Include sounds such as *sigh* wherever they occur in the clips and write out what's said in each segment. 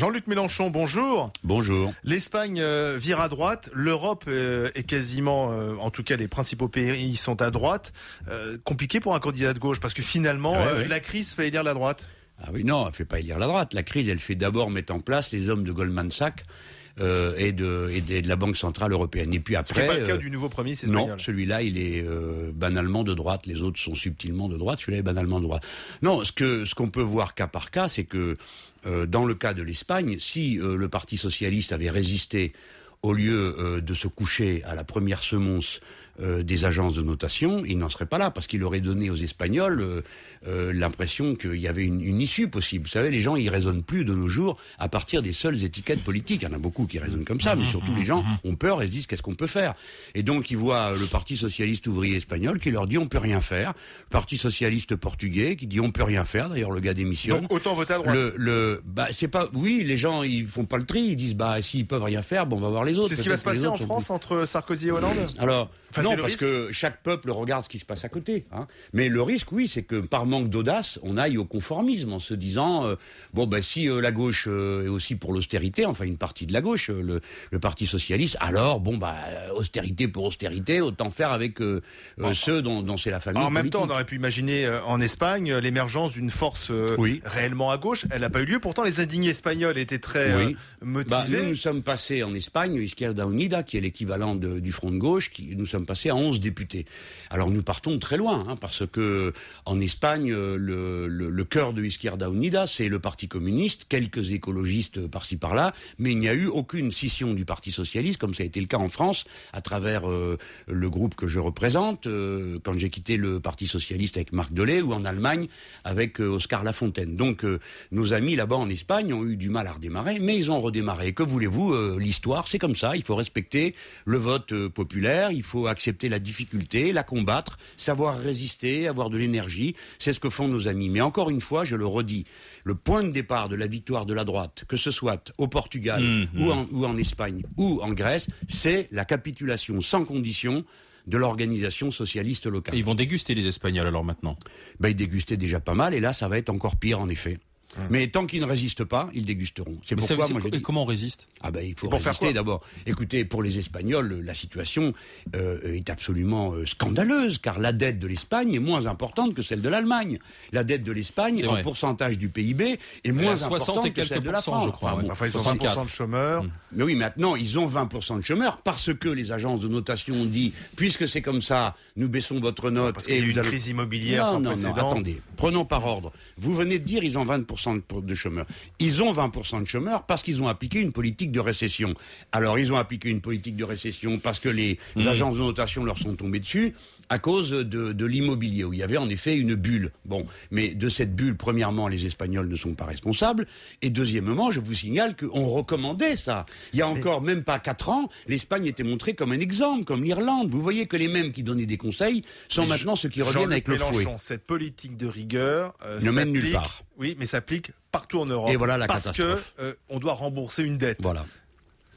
Jean-Luc Mélenchon, bonjour. Bonjour. L'Espagne euh, vire à droite, l'Europe euh, est quasiment, euh, en tout cas les principaux pays sont à droite. compliqué pour un candidat de gauche parce que finalement Ouais, ouais. la crise fait élire la droite. Ah oui, non, elle fait pas élire la droite. La crise, elle fait d'abord mettre en place les hommes de Goldman Sachs euh, et, de, et de, de la Banque Centrale Européenne. Et puis Ce après... pas le cas euh, du nouveau Premier ministre Non, celui-là, il est euh, banalement de droite. Les autres sont subtilement de droite. Celui-là est banalement de droite. Non, ce que ce qu'on peut voir cas par cas, c'est que dans le cas de l'Espagne, si le Parti socialiste avait résisté au lieu euh, de se coucher à la première semonce euh, des agences de notation, il n'en serait pas là parce qu'il aurait donné aux Espagnols euh, euh, l'impression qu'il y avait une, une issue possible. Vous savez, les gens ils raisonnent plus de nos jours à partir des seules étiquettes politiques. Il y en a beaucoup qui raisonnent comme ça, mais surtout les gens ont peur et se disent qu'est-ce qu'on peut faire? Et donc ils voient le Parti socialiste ouvrier espagnol qui leur dit on peut rien faire. Le Parti socialiste portugais qui dit on peut rien faire. D'ailleurs le gars démissionne. Donc autant voter à droite. Le, le, bah, c'est pas, oui, les gens, ils font pas le tri, ils disent, bah, s'ils peuvent rien faire, bon, on va voir les autres. C'est ce qui va se passer en France entre Sarkozy et Hollande Alors, Enfin, non, parce risque. que chaque peuple regarde ce qui se passe à côté. Hein. Mais le risque, oui, c'est que par manque d'audace, on aille au conformisme en se disant, euh, bon, ben, si euh, la gauche euh, est aussi pour l'austérité, enfin une partie de la gauche, le, le Parti socialiste, alors, bon, bah, austérité pour austérité, autant faire avec ceux dont, dont c'est la famille. En même temps, on aurait pu imaginer en Espagne l'émergence d'une force Oui. réellement à gauche. Elle n'a pas eu lieu. Pourtant, les indignés espagnols étaient très Oui. Bah, motivés. nous, nous sommes passés en Espagne, Izquierda Unida, qui est l'équivalent du Front de gauche, qui, nous sommes passés à 11 députés. Alors nous partons très loin, hein, parce que en Espagne, le, cœur de Izquierda Unida, c'est le Parti communiste, quelques écologistes par-ci par-là, mais il n'y a eu aucune scission du Parti socialiste, comme ça a été le cas en France, à travers euh, le groupe que je représente, euh, quand j'ai quitté le Parti socialiste avec Marc Delay, ou en Allemagne avec euh, Oscar Lafontaine. Donc nos amis là-bas en Espagne ont eu du mal à redémarrer, mais ils ont redémarré. Que voulez-vous, l'histoire, c'est comme ça. Il faut respecter le vote populaire, il faut accepter la difficulté, la combattre, savoir résister, avoir de l'énergie. C'est ce que font nos amis. Mais encore une fois, je le redis, le point de départ de la victoire de la droite, que ce soit au Portugal ou, en, ou en Espagne ou en Grèce, c'est la capitulation sans condition de l'organisation socialiste locale. Et ils vont déguster les Espagnols alors maintenant? Ben, ils dégustaient déjà pas mal, et là, ça va être encore pire, en effet. Mais tant qu'ils ne résistent pas, ils dégusteront. C'est pourquoi moi je et dis... comment on résiste? Ah ben il faut pour faire résister d'abord. Écoutez, pour les Espagnols, la situation euh, est absolument euh, scandaleuse, car la dette de l'Espagne est moins importante que celle de l'Allemagne. La dette de l'Espagne, en vrai. pourcentage du PIB, est moins à 60 importante et que celle de la France. je crois, Enfin, ouais. bon. Enfin, ils ont 64. 20% de chômeurs. Mais oui, maintenant, ils ont 20% de chômeurs parce que les agences de notation ont dit, puisque c'est comme ça, nous baissons votre note. Parce qu'il y a eu une crise immobilière non, sans non, précédent. Non, attendez, prenons par ordre. Vous venez de dire ils ont 20% de, de chômeurs. Ils ont 20% de chômeurs parce qu'ils ont appliqué une politique de récession. Alors, ils ont appliqué une politique de récession parce que les Mmh. agences de notation leur sont tombées dessus à cause de, de l'immobilier, où il y avait en effet une bulle. Bon, mais de cette bulle, premièrement, les Espagnols ne sont pas responsables, et deuxièmement, je vous signale qu'on recommandait ça. Il y a encore même pas quatre ans, l'Espagne était montrée comme un exemple, comme l'Irlande. Vous voyez que les mêmes qui donnaient des conseils sont Mais maintenant ceux qui reviennent avec le fouet. Mélenchon, cette politique de rigueur euh, Ne mène nulle part. Oui, mais s'applique partout en Europe. Et voilà la parce catastrophe. que euh, on doit rembourser une dette. Voilà.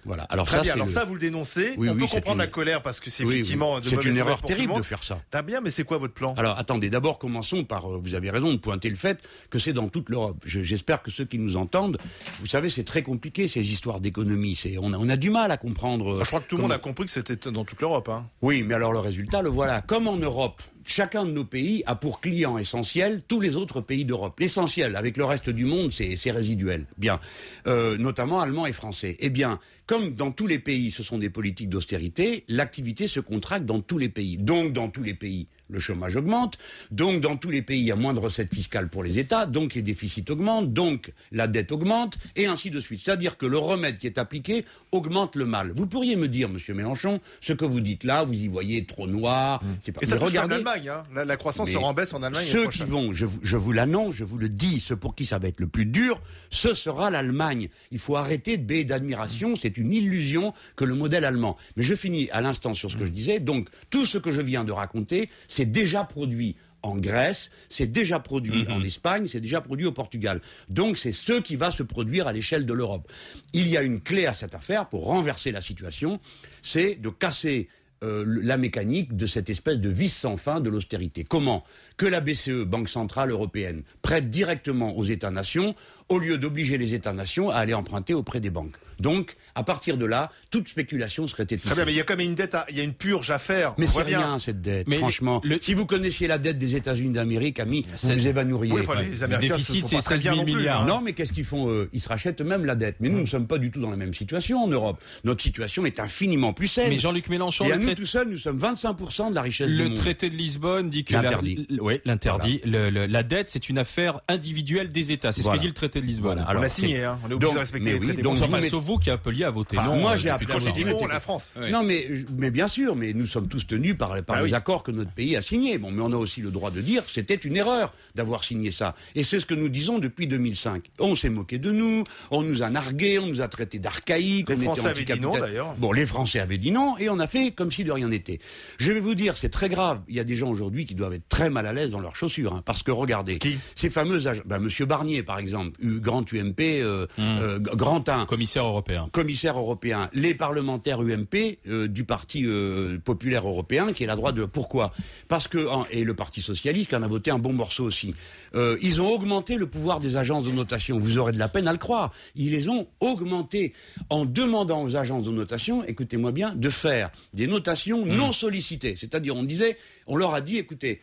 Voilà. Alors Très ça, bien. c'est Alors le- ça, vous le dénoncez. Oui, on oui, peut comprendre une- la colère parce que c'est Oui, effectivement de C'est une erreur terrible de faire ça. Très bien, mais c'est quoi votre plan? Alors attendez, d'abord commençons par, euh, vous avez raison de pointer le fait que c'est dans toute l'Europe. Je- J'espère que ceux qui nous entendent, vous savez, c'est très compliqué ces histoires d'économie. C'est, on a, on a du mal à comprendre. euh, Je crois que tout le monde a compris que c'était dans toute l'Europe. Hein. Oui, mais alors le résultat, le voilà. Comme en Europe, chacun de nos pays a pour client essentiel tous les autres pays d'Europe. L'essentiel, avec le reste du monde, c'est résiduel. Bien, Euh, notamment allemand et français. Eh bien, comme dans tous les pays, ce sont des politiques d'austérité, l'activité se contracte dans tous les pays. Donc, dans tous les pays, le chômage augmente. Donc, dans tous les pays, il y a moins de recettes fiscales pour les États. Donc, les déficits augmentent. Donc, la dette augmente. Et ainsi de suite. C'est-à-dire que le remède qui est appliqué augmente le mal. Vous pourriez me dire, Monsieur Mélenchon, ce que vous dites là, vous y voyez trop noir. C'est pas... Et ça regardez, l'Allemagne. Hein. La, la croissance sera en baisse en Allemagne. ceux qui vont, je vous, je vous l'annonce, je vous le dis, ceux pour qui ça va être le plus dur, ce sera l'Allemagne. Il faut arrêter de baie d'admiration, c'est une illusion que le modèle allemand. Mais je finis à l'instant sur ce que je disais. Donc, tout ce que je viens de raconter, c'est déjà produit en Grèce, c'est déjà produit en Espagne, c'est déjà produit au Portugal. Donc c'est ce qui va se produire à l'échelle de l'Europe. Il y a une clé à cette affaire pour renverser la situation, c'est de casser euh, la mécanique de cette espèce de vis sans fin de l'austérité. Comment Que la BCE, Banque Centrale Européenne, prête directement aux États-nations au lieu d'obliger les États-nations à aller emprunter auprès des banques. Donc, à partir de là, toute spéculation serait étouffée. Très bien, mais il y a quand même une dette, à- il y a une purge à faire. Mais c'est bien. rien cette dette, Mais franchement. le- Si vous connaissiez la dette des États-Unis d'Amérique, ami, vous vous évanouiriez. Oui, enfin, les Américains déficit, c'est font pas très 16 bien 000 non plus, milliards. hein. Non, mais qu'est-ce qu'ils font eux? Ils se rachètent eux-mêmes la dette. Mais nous, nous ne sommes pas du tout dans la même situation en Europe. Notre situation est infiniment plus saine. Mais Jean-Luc Mélenchon, Et le à nous tout seuls, nous sommes 25% de la richesse du Le monde. traité de Lisbonne dit que la- L'interdit. l- ouais, l'interdit. Le- le- la dette, c'est une affaire individuelle des États. C'est ce Voilà. que dit le traité de Lisbonne. Voilà. On Alors, a signé, hein. on est obligé Donc, de respecter mais les oui, traités. donc vous mettez- sauf vous qui appeliez à voter Enfin, non. moi, euh, j'ai appelé- Quand j'ai dit non, la France. Ouais. Non, mais, mais bien sûr, mais nous sommes tous tenus par, par Ah les oui. accords que notre pays a signés. Bon, mais on a aussi le droit de dire que c'était une erreur d'avoir signé ça. Et c'est ce que nous disons depuis 2005. On s'est moqué de nous, on nous a nargués, on nous a traités d'archaïques. Les on était Français avaient dit non, anticapital- d'ailleurs. Bon, les Français avaient dit non, et on a fait comme si de rien n'était. Je vais vous dire, c'est très grave. Il y a des gens aujourd'hui qui doivent être très mal à l'aise dans leurs chaussures, hein, parce que regardez, Qui? ces fameux agents, ben, Monsieur Barnier, par exemple, grand UMP, euh, euh, grand 1, Commissaire européen. commissaire européen, les parlementaires UMP euh, du Parti euh, populaire européen, qui est la droite de... Pourquoi? Parce que, et le Parti socialiste, qui en a voté un bon morceau aussi, euh, ils ont augmenté le pouvoir des agences de notation. Vous aurez de la peine à le croire. Ils les ont augmentés en demandant aux agences de notation, écoutez-moi bien, de faire des notations non sollicitées. C'est-à-dire, on disait, on leur a dit, écoutez,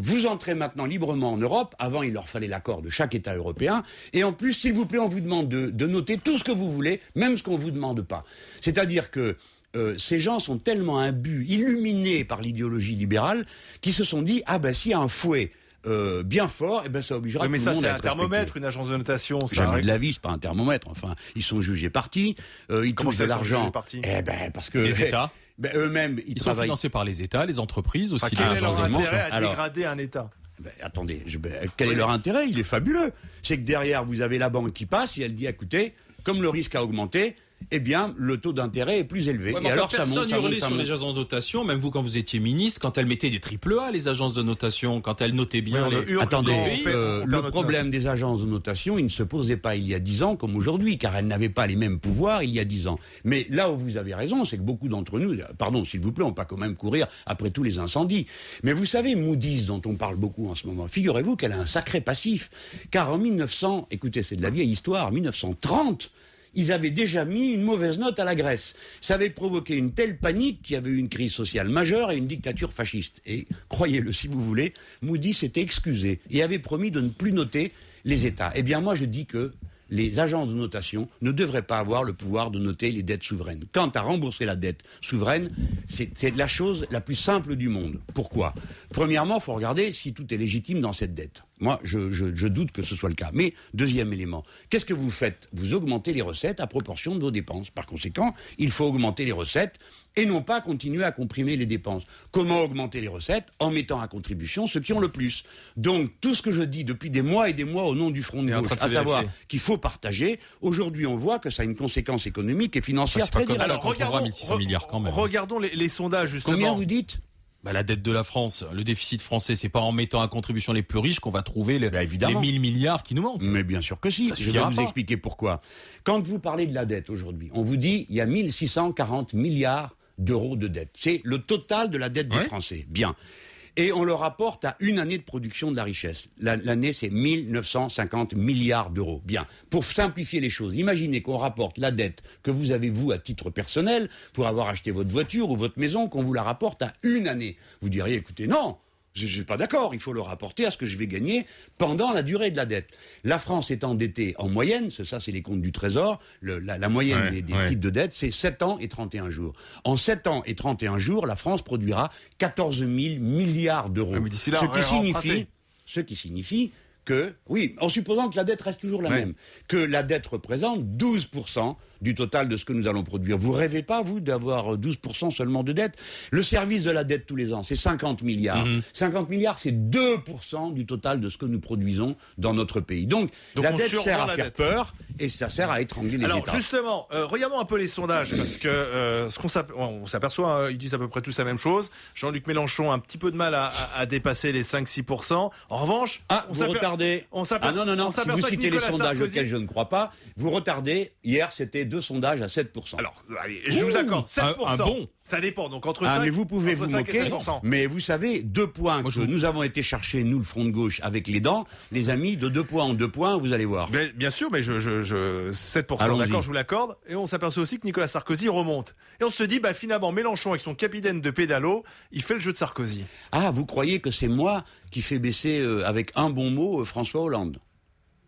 vous entrez maintenant librement en Europe. Avant, il leur fallait l'accord de chaque État européen. Et en plus, s'il vous plaît, on vous demande de, de noter tout ce que vous voulez, même ce qu'on ne vous demande pas. C'est-à-dire que euh, ces gens sont tellement imbus, illuminés par l'idéologie libérale, qu'ils se sont dit, ah ben s'il y a un fouet euh, bien fort, eh ben ça obligera Oui, mais tout ça, le monde c'est à un être thermomètre, respecté. une agence de notation. Ça Jamais règle- de la vie, c'est pas un thermomètre. Enfin, ils sont jugés partis, euh, ils Comment touchent ça, de ils sont jugés l'argent. partis? Eh ben parce que Les États. *laughs* ben, eux-mêmes, ils, Ils sont financés par les États, les entreprises aussi. Enfin, les quel est agences leur de intérêt à Alors- dégrader un État? Ben, attendez, je- ben, quel Oui. est leur intérêt? Il est fabuleux. C'est que derrière, vous avez la banque qui passe et elle dit, écoutez, comme le risque a augmenté, eh bien, le taux d'intérêt est plus élevé. Ouais, et alors, ça personne monte, ça hurlait monte, ça sur monte. les agences de notation, même vous quand vous étiez ministre, quand elles mettaient des triple A, les agences de notation, quand elles notaient bien Oui, les... Attendez, pays, euh, le notre problème des agences de notation, il ne se posait pas il y a dix ans comme aujourd'hui, car elles n'avaient pas les mêmes pouvoirs il y a dix ans. Mais là où vous avez raison, c'est que beaucoup d'entre nous, pardon, s'il vous plaît, on ne peut pas quand même courir après tous les incendies. Mais vous savez, Moody's, dont on parle beaucoup en ce moment, figurez-vous qu'elle a un sacré passif. Car en 1900, écoutez, c'est de la vieille histoire, en 1930, ils avaient déjà mis une mauvaise note à la Grèce. Ça avait provoqué une telle panique qu'il y avait eu une crise sociale majeure et une dictature fasciste. Et croyez-le si vous voulez, Moody s'était excusé et avait promis de ne plus noter les États. Eh bien moi je dis que les agences de notation ne devraient pas avoir le pouvoir de noter les dettes souveraines. Quant à rembourser la dette souveraine, c'est la chose la plus simple du monde. Pourquoi? Premièrement, il faut regarder si tout est légitime dans cette dette. Moi, je, je- je doute que ce soit le cas. Mais deuxième élément, qu'est-ce que vous faites? Vous augmentez les recettes à proportion de vos dépenses. Par conséquent, il faut augmenter les recettes et non pas continuer à comprimer les dépenses. Comment augmenter les recettes? En mettant à contribution ceux qui ont le plus. Donc, tout ce que je dis depuis des mois et des mois au nom du Front de gauche, à savoir qu'il faut partager, aujourd'hui on voit que ça a une conséquence économique et financière très directe. qu'on trouvera 1600 milliards quand même. regardons les, les sondages, justement. Combien vous dites? Bah, la dette de la France, le déficit français, c'est pas en mettant à contribution les plus riches qu'on va trouver le- Bah, les évidemment. 1000 milliards qui nous manquent. Mais bien sûr que si. Ça Je vais vous pas. expliquer pourquoi. Quand vous parlez de la dette aujourd'hui, on vous dit il y a 1640 milliards d'euros de dette. C'est le total de la dette des. Français. Bien. Et on le rapporte à une année de production de la richesse. La- L'année, c'est 1950 milliards d'euros. Bien. Pour simplifier les choses, imaginez qu'on rapporte la dette que vous avez, vous, à titre personnel, pour avoir acheté votre voiture ou votre maison, qu'on vous la rapporte à une année. Vous diriez, écoutez, non, je ne suis pas d'accord, il faut le rapporter à ce que je vais gagner pendant la durée de la dette. La France est endettée en moyenne, ça c'est les comptes du Trésor, le- la, la moyenne Ouais, des, des ouais. titres de dette, c'est 7 ans et 31 jours. En 7 ans et 31 jours, la France produira 14 000 milliards d'euros. Ce qui signifie, ce qui signifie que, oui, en supposant que la dette reste toujours la Ouais. même, que la dette représente 12% du total de ce que nous allons produire. Vous rêvez pas, vous, d'avoir 12% seulement de dette Le service de la dette tous les ans, c'est 50 milliards. Mhm. 50 milliards, c'est 2% du total de ce que nous produisons dans notre pays. Donc, Donc la dette sert à faire dette. peur et ça sert à étrangler les Alors États. justement, euh, regardons un peu les sondages parce que euh, ce qu'on s'aperçoit, hein, ils disent à peu près tous la même chose. Jean-Luc Mélenchon a un petit peu de mal à, à- à dépasser les 5-6%. En revanche, Ah, on vous retardez. on Ah non, non, on non, si vous citez les sondages Sarkozy- auxquels je ne crois pas, vous retardez. Hier, c'était deux sondages à 7%. Alors, allez, je vous accorde 7%. un- un bon. Ça dépend. Donc entre Ah, 5, mais vous pouvez entre vous 5 et moquer. 7%. Mais vous savez, deux points Moi, que nous avons été chercher, nous, le Front de gauche, avec les dents, les amis, de deux points en deux points, vous allez voir. Bien, bien sûr, mais je, je, je 7%, Allons-y. d'accord, je vous l'accorde. Et on s'aperçoit aussi que Nicolas Sarkozy remonte. Et on se dit, bah finalement, Mélenchon avec son capitaine de pédalo, il fait le jeu de Sarkozy. Ah, vous croyez que c'est moi qui fais baisser, euh, avec un bon mot, euh, François Hollande?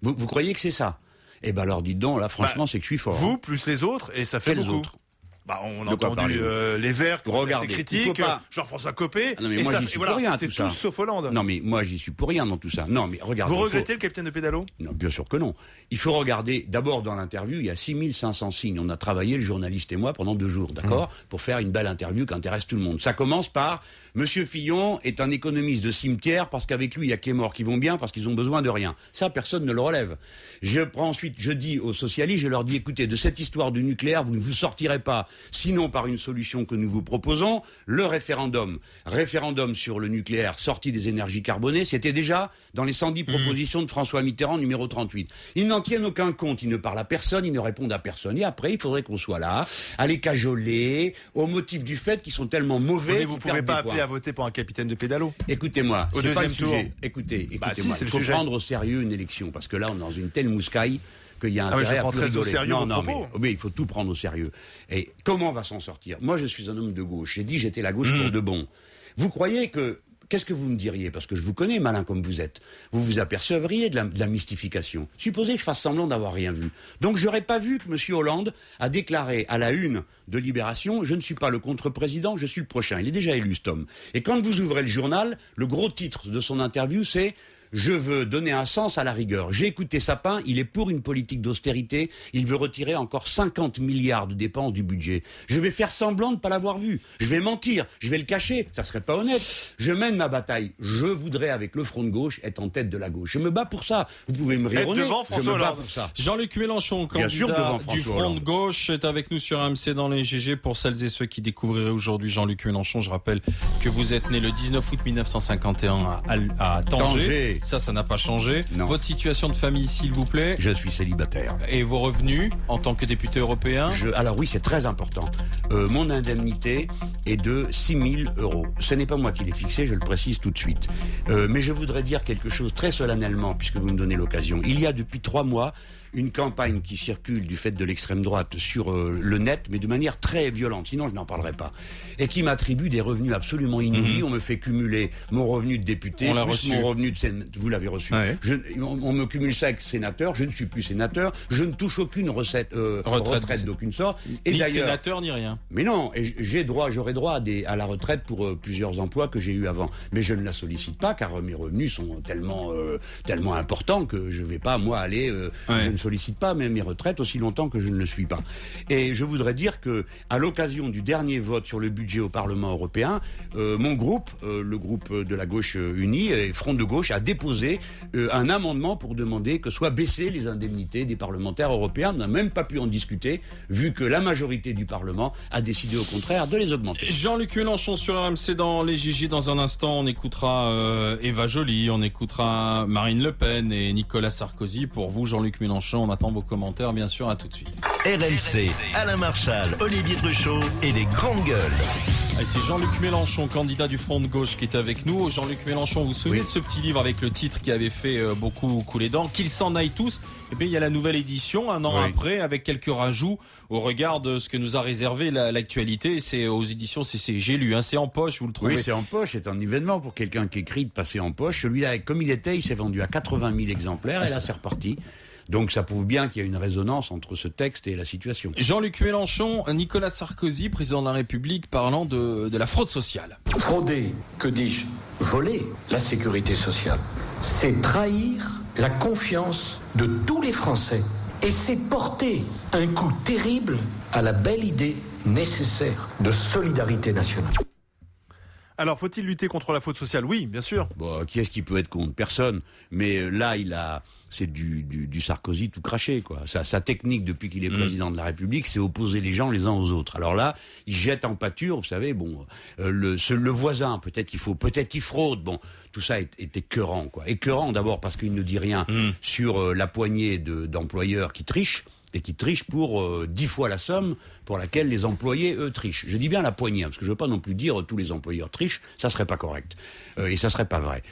Vous, vous croyez que c'est ça? Eh ben alors, dites donc, là, franchement, Bah, c'est que je suis fort. Vous hein. plus les autres, et ça fait Quels beaucoup. autres Bah, on a entendu euh, les Verts Regardez, il critiques, pas- Jean-François Copé. Ah non, mais et moi, j'y suis voilà, pour rien, c'est tout sauf Hollande. Non, mais moi, j'y suis pour rien dans tout ça. Non, mais regardez. vous faut- regrettez le capitaine de pédalo? Non, bien sûr que non. Il faut regarder, d'abord dans l'interview, il y a 6500 signes. On a travaillé, le journaliste et moi, pendant deux jours, d'accord Pour faire une belle interview qui intéresse tout le monde. Ça commence par Monsieur Fillon est un économiste de cimetière parce qu'avec lui, il y a que les morts qui vont bien parce qu'ils ont besoin de rien. Ça, personne ne le relève. Je prends ensuite, je dis aux socialistes, je leur dis, écoutez, de cette histoire du nucléaire, vous ne vous sortirez pas, sinon par une solution que nous vous proposons, le référendum. Référendum sur le nucléaire sorti des énergies carbonées, c'était déjà dans les 110 propositions de François Mitterrand, numéro 38. Ils n'en tiennent aucun compte, ils ne parlent à personne, ils ne répondent à personne. Et après, il faudrait qu'on soit là, à les cajoler, au motif du fait qu'ils sont tellement mauvais. Mais vous qu'ils pouvez pas appeler à voter pour un capitaine de pédalo. Écoutez-moi, Au c'est pas le deuxième sujet. Écoutez, écoutez-moi, Bah, si, c'est il faut prendre au sérieux une élection parce que là, on est dans une telle mouscaille qu'il y a Ah je intérêt à très au sérieux non, non, mais, il faut tout prendre au sérieux. Et comment on va s'en sortir? Moi, je suis un homme de gauche. J'ai dit j'étais la gauche pour de bon. Vous croyez que Qu'est-ce que vous me diriez? Parce que je vous connais, malin comme vous êtes. Vous vous apercevriez de la, de la mystification. Supposez que je fasse semblant d'avoir rien vu. Donc, j'aurais pas vu que M. Hollande a déclaré à la une de Libération Je ne suis pas le contre-président, je suis le prochain. Il est déjà élu, cet homme. Et quand vous ouvrez le journal, le gros titre de son interview, c'est je veux donner un sens à la rigueur. J'ai écouté Sapin, il est pour une politique d'austérité, il veut retirer encore 50 milliards de dépenses du budget. Je vais faire semblant de ne pas l'avoir vu. Je vais mentir, je vais le cacher, ça serait pas honnête. Je mène ma bataille. Je voudrais, avec le front de gauche, être en tête de la gauche. Je me bats pour ça. Vous pouvez me rire devant je François me bats Hollande. pour ça. Jean-Luc Mélenchon, sûr, candidat François du Front Hollande. de gauche, est avec nous sur AMC dans les GG. Pour celles et ceux qui découvriraient aujourd'hui Jean-Luc Mélenchon, je rappelle que vous êtes né le 19 août 1951 à, à- à Tanger. Tanger. Ça, ça n'a pas changé. Non. Votre situation de famille, s'il vous plaît, Je suis célibataire. et vos revenus en tant que député européen? Je- alors oui, c'est très important. Euh, mon indemnité est de 6 000 euros. Ce n'est pas moi qui l'ai fixé, je le précise tout de suite. Euh, mais je voudrais dire quelque chose très solennellement, puisque vous me donnez l'occasion. Il y a depuis trois mois une campagne qui circule du fait de l'extrême droite sur euh, le net, mais de manière très violente, sinon je n'en parlerai pas, et qui m'attribue des revenus absolument inouïs. On me fait cumuler mon revenu de député, On plus reçu. mon revenu de sénateur. Vous l'avez reçu. Ouais. Je- on, on me cumule ça avec sénateur, je ne suis plus sénateur, je ne touche aucune recette, euh, Retraite. retraite, d'aucune sorte. Et ni d'ailleurs, sénateur, ni rien. mais non, et j'ai droit, j'aurai droit à, des, à la retraite pour euh, plusieurs emplois que j'ai eu avant. Mais je ne la sollicite pas car euh, mes revenus sont tellement, euh, tellement importants que je vais pas moi aller. euh, Ouais. Je ne sollicite pas même mes retraites aussi longtemps que je ne le suis pas. Et je voudrais dire que à l'occasion du dernier vote sur le budget au Parlement européen, euh, mon groupe, euh, le groupe de la gauche euh, unie et Front de gauche, a déposé un amendement pour demander que soient baissées les indemnités des parlementaires européens. On n'a même pas pu en discuter vu que la majorité du Parlement a décidé au contraire de les augmenter. Jean-Luc Mélenchon sur RMC dans les Gigi. Dans un instant, on écoutera Eva Joly, on écoutera Marine Le Pen et Nicolas Sarkozy. Pour vous, Jean-Luc Mélenchon, on attend vos commentaires, bien sûr. À tout de suite. RMC, Alain Marchal, Olivier Truchot et les grandes gueules. Allez, c'est Jean-Luc Mélenchon, candidat du Front de gauche, qui est avec nous. Jean-Luc Mélenchon, vous vous souvenez Oui. de ce petit livre avec le titre qui avait fait euh, beaucoup couler dents Qu'ils s'en aillent tous? Eh bien, il y a la nouvelle édition, un an Oui. après, avec quelques rajouts au regard de ce que nous a réservé la- l'actualité. C'est aux éditions CC. J'ai lu, hein, c'est en poche, vous le trouvez? Oui, c'est en poche, c'est un événement pour quelqu'un qui écrit de passer en poche. Celui-là, comme il était, il s'est vendu à 80 000 exemplaires et là, c'est reparti. Donc ça prouve bien qu'il y a une résonance entre ce texte et la situation. Jean-Luc Mélenchon, Nicolas Sarkozy, président de la République, parlant de, de la fraude sociale. Frauder, que dis-je Voler la sécurité sociale. C'est trahir la confiance de tous les Français. Et c'est porter un coup terrible à la belle idée nécessaire de solidarité nationale. Alors, faut-il lutter contre la faute sociale? Oui, bien sûr. Bon, qui est-ce qui peut être contre? Personne. Mais euh, là, il a, c'est du, du, du Sarkozy tout craché, quoi. Sa, sa technique depuis qu'il est président de la République, c'est opposer les gens les uns aux autres. Alors là, il jette en pâture, vous savez, bon, euh, le, ce- le voisin, peut-être qu'il faut, peut-être qu'il fraude. Bon, tout ça est, est écœurant, quoi. Écœurant d'abord parce qu'il ne dit rien sur euh, la poignée de- d'employeurs qui trichent. et qui trichent pour euh, dix fois la somme pour laquelle les employés, eux, trichent. Je dis bien la poignée, hein, parce que je ne veux pas non plus dire tous les employeurs trichent, ça serait pas correct. Euh, et ça serait pas vrai.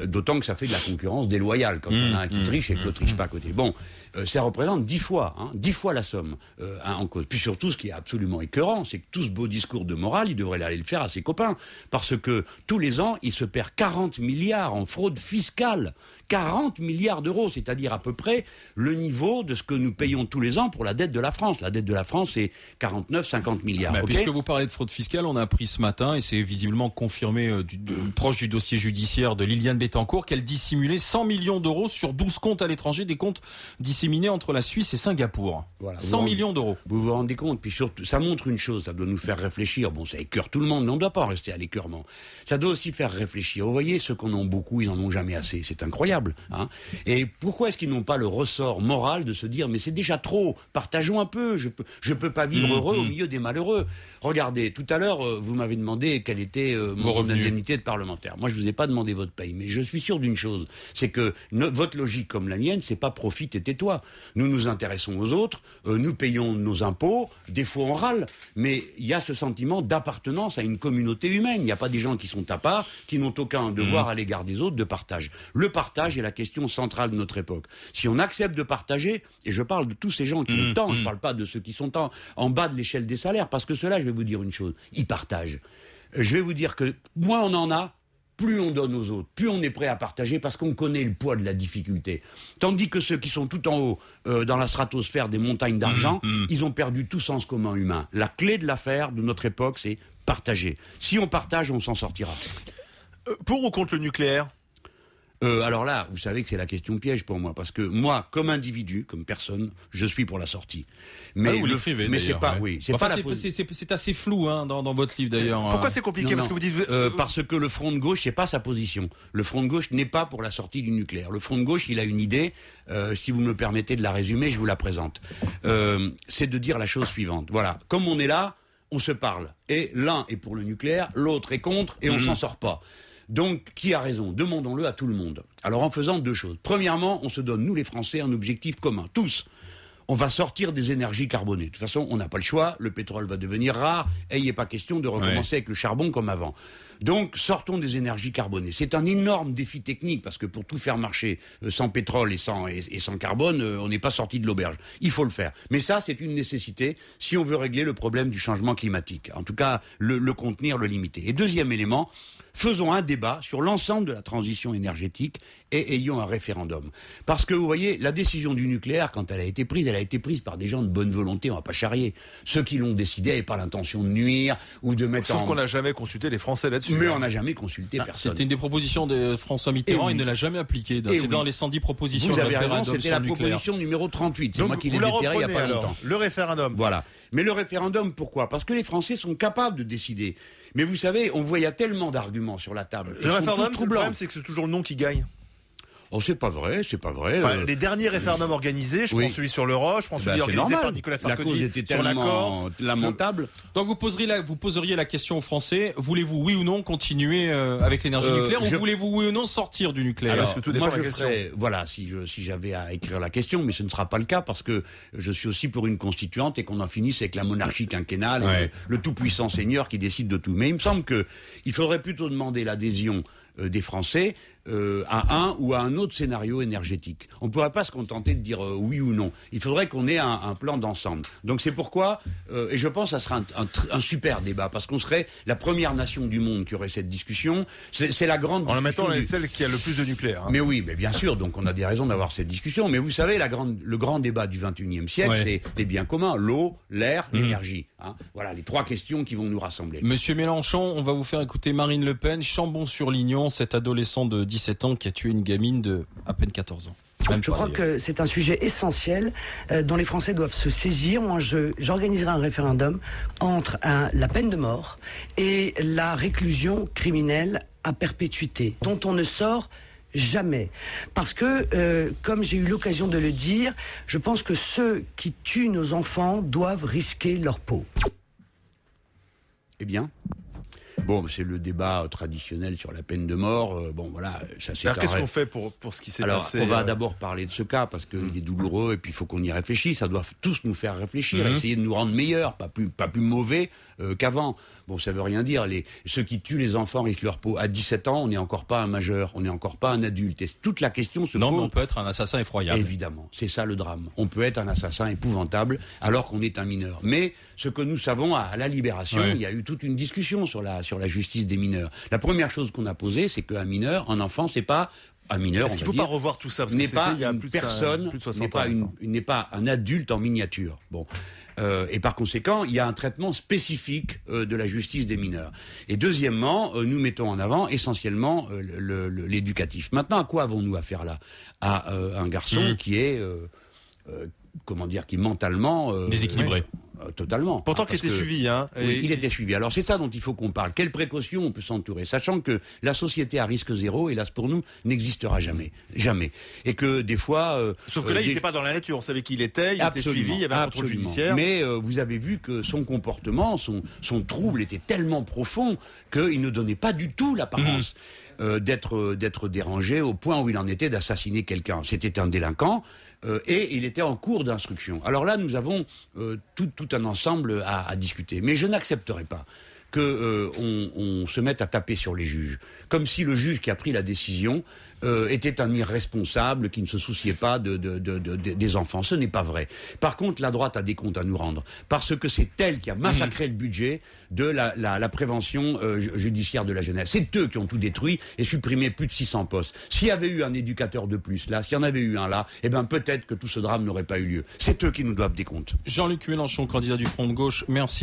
Euh, D'autant que ça fait de la concurrence déloyale quand on a un qui triche et que l'autre triche pas à côté. Bon, euh, ça représente dix fois, hein, dix fois la somme hein, en cause. Puis surtout, ce qui est absolument écœurant, c'est que tout ce beau discours de morale, il devrait aller le faire à ses copains. Parce que tous les ans, il se perd 40 milliards en fraude fiscale. 40 milliards d'euros, c'est-à-dire à peu près le niveau de ce que nous payons tous les ans pour la dette de la France. La dette de la France, c'est 49-50 milliards. Bah, puisque vous parlez de fraude fiscale, on a appris ce matin, et c'est visiblement confirmé euh, du- de- proche du dossier judiciaire de Liliane Bettencourt, qu'elle dissimulait 100 millions d'euros sur 12 comptes à l'étranger, des comptes disséminés entre la Suisse et Singapour. Voilà. 100 Vous- millions d'euros. Vous vous rendez compte Puis surtout, ça montre une chose, ça doit nous faire réfléchir. Bon, ça écœure tout le monde, mais on ne doit pas rester à l'écœurement. Ça doit aussi faire réfléchir. Vous voyez, ceux qu'on en beaucoup, ils en ont jamais assez. C'est incroyable. Hein Et pourquoi est-ce qu'ils n'ont pas le ressort moral de se dire, mais c'est déjà trop, partageons un peu, je peux, je peux pas vivre Mmh, heureux au mmh. milieu des malheureux. Regardez, tout à l'heure, euh, vous m'avez demandé quelle était euh, mon indemnité de parlementaire. Moi, je vous ai pas demandé votre paye, mais je suis sûr d'une chose, c'est que no- votre logique comme la mienne, c'est pas profite et tais-toi. Nous nous intéressons aux autres, euh, nous payons nos impôts, des fois on râle, mais il y a ce sentiment d'appartenance à une communauté humaine. Il n'y a pas des gens qui sont à part, qui n'ont aucun devoir à l'égard des autres de partage. Le partage est la question centrale de notre époque. Si on accepte de partager, et je parle de tous ces gens qui ont le temps, je parle pas de ceux qui sont en, en bas de l'échelle des salaires, parce que ceux-là, je vais vous dire une chose, ils partagent. Je vais vous dire que moins on en a, plus on donne aux autres, plus on est prêt à partager parce qu'on connaît le poids de la difficulté. Tandis que ceux qui sont tout en haut, euh, dans la stratosphère des montagnes d'argent, ils ont perdu tout sens commun humain. La clé de l'affaire de notre époque, c'est partager. Si on partage, on s'en sortira. Euh, Pour ou contre le nucléaire? Euh, alors là, vous savez que c'est la question piège pour moi, parce que moi, comme individu, comme personne, je suis pour la sortie. Mais Ah, vous l'écrivez mais c'est d'ailleurs, pas, ouais. oui, c'est Enfin, pas la c'est- assez flou hein, dans, dans votre livre d'ailleurs. Pourquoi hein. c'est compliqué Non, Parce non. que vous dites. Euh, euh, parce que le front de gauche, c'est pas sa position. Le front de gauche n'est pas pour la sortie du nucléaire. Le front de gauche, il a une idée. euh, si vous me permettez de la résumer, je vous la présente. Euh, c'est de dire la chose suivante. Voilà, comme on est là, on se parle. Et l'un est pour le nucléaire, l'autre est contre, et on s'en sort pas. Donc, qui a raison? Demandons-le à tout le monde. Alors, en faisant deux choses. Premièrement, on se donne, nous les Français, un objectif commun. Tous on va sortir des énergies carbonées. De toute façon, on n'a pas le choix, le pétrole va devenir rare, et il n'est pas question de recommencer avec le charbon comme avant. Donc, sortons des énergies carbonées. C'est un énorme défi technique, parce que pour tout faire marcher euh, sans pétrole et sans, et, et sans carbone, euh, on n'est pas sorti de l'auberge. Il faut le faire. Mais ça, c'est une nécessité si on veut régler le problème du changement climatique. En tout cas, le, le contenir, le limiter. Et deuxième élément, faisons un débat sur l'ensemble de la transition énergétique et ayons un référendum. Parce que vous voyez, la décision du nucléaire, quand elle a été prise, elle a été prise par des gens de bonne volonté, on va pas charrier. Ceux qui l'ont décidé n'avaient pas l'intention de nuire ou de mettre Sauf en... qu'on n'a jamais consulté les Français là-dessus. Mais on n'a jamais consulté Ah, personne. C'était une des propositions de François Mitterrand, Et oui. il ne l'a jamais appliquée. Et C'est oui. dans les 110 propositions Vous de avez raison, référendum c'était la proposition numéro 38. C'est Donc, moi qui l'ai vous la déterré il n'y a reprenez pas alors. longtemps. Le référendum. Voilà. Mais le référendum, pourquoi? Parce que les Français sont capables de décider. Mais vous savez, on voit, il y a tellement d'arguments sur la table. Le référendum, le problème, c'est que c'est toujours le nom qui gagne. Oh, c'est pas vrai, c'est pas vrai. Enfin, euh, les derniers référendums organisés, je oui. prends celui sur le Roche, je prends bah, celui c'est organisé normal. par Nicolas La cause Sarkozy était sur la Corse. lamentable. Donc vous poseriez la, vous poseriez la question aux Français, voulez-vous oui ou non continuer euh, avec l'énergie Euh, nucléaire je- ou voulez-vous oui ou non sortir du nucléaire Alors, tout dépend moi, de la je ferais, voilà, si je, si j'avais à écrire la question, mais ce ne sera pas le cas parce que je suis aussi pour une constituante et qu'on en finisse avec la monarchie quinquennale, et Ouais. le, le tout-puissant seigneur qui décide de tout. Mais il me semble que il faudrait plutôt demander l'adhésion euh, des Français euh, à un ou à un autre scénario énergétique. On ne pourrait pas se contenter de dire euh, oui ou non. Il faudrait qu'on ait un, un plan d'ensemble. Donc c'est pourquoi, euh, et je pense que ça sera un, un tr- un super débat, parce qu'on serait la première nation du monde qui aurait cette discussion. C'est la grande En la discussion mettant, on est du- celle qui a le plus de nucléaire. hein. mais oui, mais bien sûr, donc on a des raisons d'avoir cette discussion. Mais vous savez, la grande, le grand débat du 21e siècle, Ouais. c'est les biens communs, l'eau, l'air, l'énergie. hein. Voilà les trois questions qui vont nous rassembler. Monsieur Mélenchon, on va vous faire écouter Marine Le Pen, Chambon-sur-Lignon, cet adolescent de 17 ans qui a tué une gamine de à peine 14 ans. Même Je crois que c'est un sujet essentiel euh, dont les Français doivent se saisir. Moi, je- j'organiserai un référendum entre un- la peine de mort et la réclusion criminelle à perpétuité, dont on ne sort jamais. Parce que, euh, comme j'ai eu l'occasion de le dire, je pense que ceux qui tuent nos enfants doivent risquer leur peau. Eh bien, Bon, c'est le débat traditionnel sur la peine de mort. Euh, bon, voilà, ça c'est. Alors, qu'est-ce qu'on fait pour, pour ce qui s'est Alors, passé on va euh, d'abord parler de ce cas parce qu'il est douloureux et puis il faut qu'on y réfléchisse. Ça doit tous nous faire réfléchir, Mhm. essayer de nous rendre meilleurs, pas plus, pas plus mauvais euh, qu'avant. Bon, ça veut rien dire. Les, ceux qui tuent les enfants risquent leur peau. À 17 ans, on n'est encore pas un majeur, on n'est encore pas un adulte. Et toute la question se Non, mais pose. on peut être un assassin effroyable. Évidemment, c'est ça le drame. On peut être un assassin épouvantable alors qu'on est un mineur. Mais ce que nous savons à la libération, il y a eu toute une discussion sur la sur la justice des mineurs. La première chose qu'on a posée, c'est qu'un mineur, un enfant, c'est pas un mineur. Est-ce on qu'il va faut pas revoir tout ça? Parce que n'est pas il y a une plus de, cin- personne, plus de n'est 60 pas ans. une, maintenant. n'est pas un adulte en miniature. Bon. Euh, et par conséquent, il y a un traitement spécifique euh, de la justice des mineurs. Et deuxièmement, euh, nous mettons en avant essentiellement euh, le- le- l'éducatif. Maintenant, à quoi avons-nous affaire là? À euh, un garçon Mhm. qui est, euh, euh, comment dire, qui mentalement euh, Déséquilibré. Euh, totalement. Pourtant Ah, qu'il était que- suivi, hein. oui, il était suivi. Alors c'est ça dont il faut qu'on parle. Quelles précautions on peut s'entourer, sachant que la société à risque zéro, hélas pour nous, n'existera jamais, jamais. Et que des fois, euh, Sauf que euh, là, il des- n'était pas dans la nature. On savait qui il était, il était suivi, il y avait un contrôle judiciaire. Mais euh, vous avez vu que son comportement, son, son trouble était tellement profond qu'il ne donnait pas du tout l'apparence euh, d'être euh, d'être dérangé au point où il en était d'assassiner quelqu'un. C'était un délinquant euh, et il était en cours d'instruction. Alors là, nous avons tout, tout un ensemble à discuter. Mais je n'accepterai pas que euh, on, se mette à taper sur les juges, comme si le juge qui a pris la décision euh, était un irresponsable qui ne se souciait pas de, de- de- de- de- des enfants. Ce n'est pas vrai. Par contre, la droite a des comptes à nous rendre, parce que c'est elle qui a massacré le budget de la, prévention euh, ju- judiciaire de la jeunesse. C'est eux qui ont tout détruit et supprimé plus de 600 postes. S'il y avait eu un éducateur de plus là, s'il y en avait eu un là, eh ben peut-être que tout ce drame n'aurait pas eu lieu. C'est eux qui nous doivent des comptes. Jean-Luc Mélenchon, candidat du Front de gauche, merci.